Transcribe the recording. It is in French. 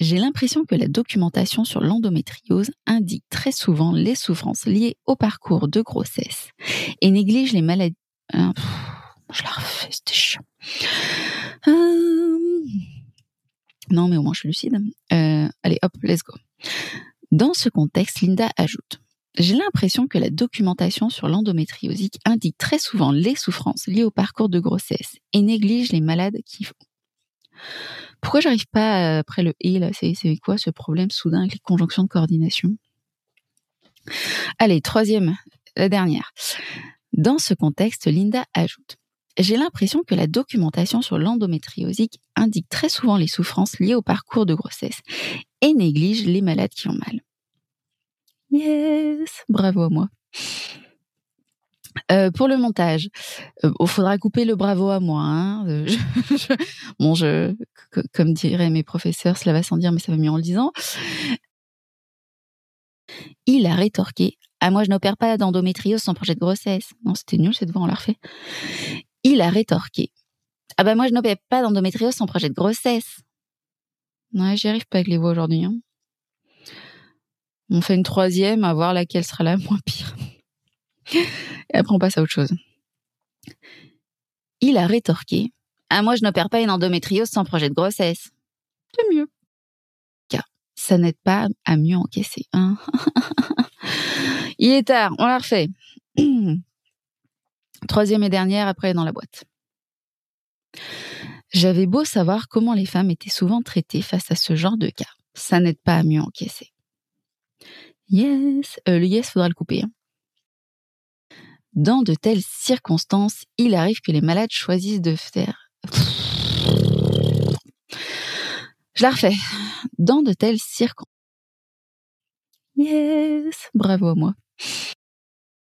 J'ai l'impression que la documentation sur l'endométriose indique très souvent les souffrances liées au parcours de grossesse et néglige les maladies. Ah, je la refais, c'était chiant. Euh, non, mais au moins je suis lucide. Euh, allez, hop, let's go. Dans ce contexte, Linda ajoute j'ai l'impression que la documentation sur l'endométriose indique très souvent les souffrances liées au parcours de grossesse et néglige les malades qui. Pourquoi j'arrive pas euh, après le et là C'est quoi ce problème soudain avec les conjonctions de coordination? Allez, troisième, la dernière. Dans ce contexte, Linda ajoute j'ai l'impression que la documentation sur l'endométriosique indique très souvent les souffrances liées au parcours de grossesse et néglige les malades qui ont mal. Yes, bravo à moi. Euh, pour le montage, il euh, faudra couper le bravo à moi. Hein. Euh, bon, je, comme diraient mes professeurs, cela va sans dire, mais ça va mieux en le disant. Il a rétorqué Ah, moi, je n'opère pas d'endométriose sans projet de grossesse. Non, c'était nul cette voix, on l'a refait. Il a rétorqué Ah, bah, moi, je n'opère pas d'endométriose sans projet de grossesse. Ouais, j'y arrive pas avec les voix aujourd'hui. Hein. On fait une troisième, à voir laquelle sera la moins pire. Et après, on passe à autre chose. Il a rétorqué Ah, moi, je n'opère pas une endométriose sans projet de grossesse. C'est mieux. Car ça n'aide pas à mieux encaisser. Hein Il est tard, on la refait. Troisième et dernière, après dans la boîte. J'avais beau savoir comment les femmes étaient souvent traitées face à ce genre de cas. Ça n'aide pas à mieux encaisser. Yes, euh, le yes, faudra le couper. Hein. Dans de telles circonstances, il arrive que les malades choisissent de faire... Je la refais. Dans de telles circonstances... Yes, bravo à moi.